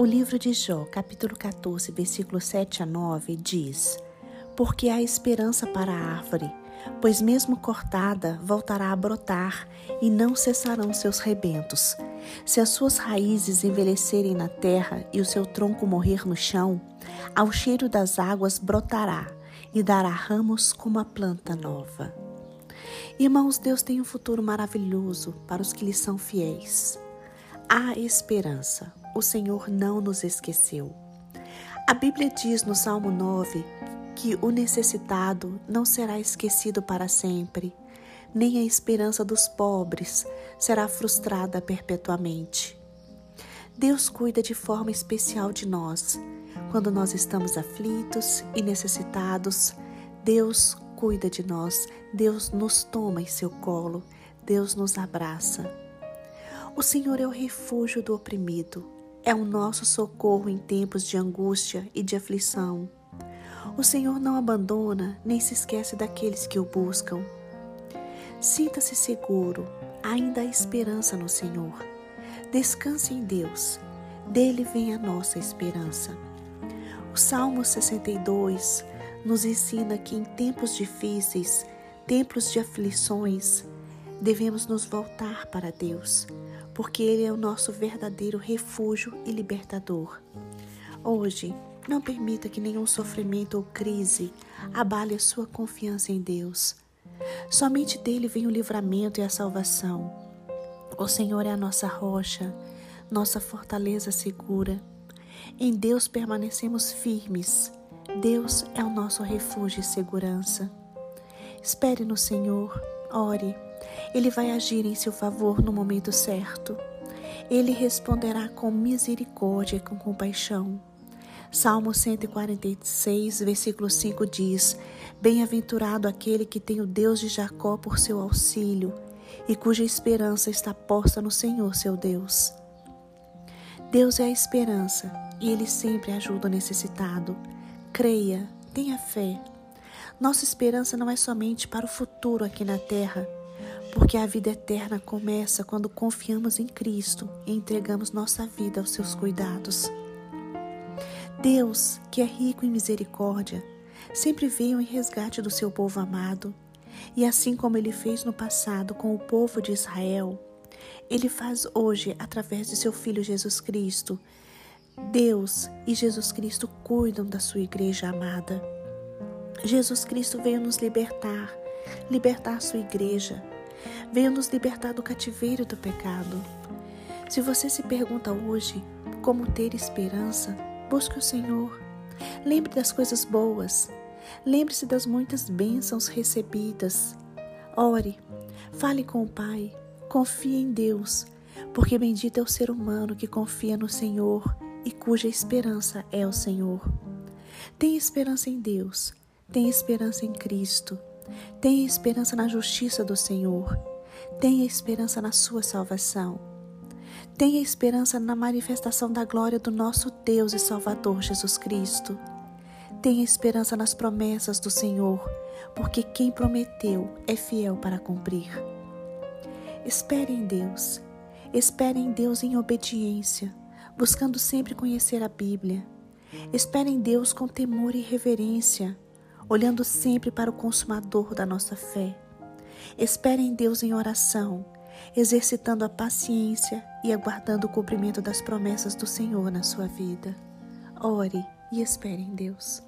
O livro de Jó, capítulo 14, versículos 7 a 9, diz: Porque há esperança para a árvore, pois mesmo cortada voltará a brotar e não cessarão seus rebentos. Se as suas raízes envelhecerem na terra e o seu tronco morrer no chão, ao cheiro das águas brotará e dará ramos como a planta nova. Irmãos, Deus tem um futuro maravilhoso para os que lhe são fiéis. Há esperança, o Senhor não nos esqueceu. A Bíblia diz no Salmo 9 que o necessitado não será esquecido para sempre, nem a esperança dos pobres será frustrada perpetuamente. Deus cuida de forma especial de nós. Quando nós estamos aflitos e necessitados, Deus cuida de nós, Deus nos toma em seu colo, Deus nos abraça. O Senhor é o refúgio do oprimido, é o nosso socorro em tempos de angústia e de aflição. O Senhor não abandona nem se esquece daqueles que o buscam. Sinta-se seguro, ainda há esperança no Senhor. Descanse em Deus, dele vem a nossa esperança. O Salmo 62 nos ensina que em tempos difíceis, tempos de aflições, devemos nos voltar para Deus, porque Ele é o nosso verdadeiro refúgio e libertador. Hoje, não permita que nenhum sofrimento ou crise abale a sua confiança em Deus. Somente dele vem o livramento e a salvação. O Senhor é a nossa rocha, nossa fortaleza segura. Em Deus permanecemos firmes Deus é o nosso refúgio e segurança. Espere no Senhor, ore. Ele vai agir em seu favor no momento certo. Ele responderá com misericórdia e com compaixão. Salmo 146, versículo 5 diz: Bem-aventurado aquele que tem o Deus de Jacó por seu auxílio e cuja esperança está posta no Senhor, seu Deus. Deus é a esperança e ele sempre ajuda o necessitado. Creia, tenha fé. Nossa esperança não é somente para o futuro aqui na terra, porque a vida eterna começa quando confiamos em Cristo e entregamos nossa vida aos seus cuidados. Deus, que é rico em misericórdia, sempre veio em resgate do seu povo amado, e assim como ele fez no passado com o povo de Israel, ele faz hoje através de seu filho Jesus Cristo Deus e Jesus Cristo cuidam da sua igreja amada. Jesus Cristo veio nos libertar, libertar sua igreja, veio nos libertar do cativeiro do pecado. Se você se pergunta hoje como ter esperança, busque o Senhor. Lembre das coisas boas. Lembre-se das muitas bênçãos recebidas. Ore, fale com o Pai, confie em Deus, porque bendito é o ser humano que confia no Senhor e cuja esperança é o Senhor. Tenha esperança em Deus, tenha esperança em Cristo, tenha esperança na justiça do Senhor, tenha esperança na sua salvação. Tenha esperança na manifestação da glória do nosso Deus e Salvador Jesus Cristo. Tenha esperança nas promessas do Senhor, porque quem prometeu é fiel para cumprir. Espere em Deus, espere em Deus em obediência buscando sempre conhecer a Bíblia. Espere em Deus com temor e reverência, olhando sempre para o consumador da nossa fé. Espere em Deus em oração, exercitando a paciência e aguardando o cumprimento das promessas do Senhor na sua vida. Ore e espere em Deus.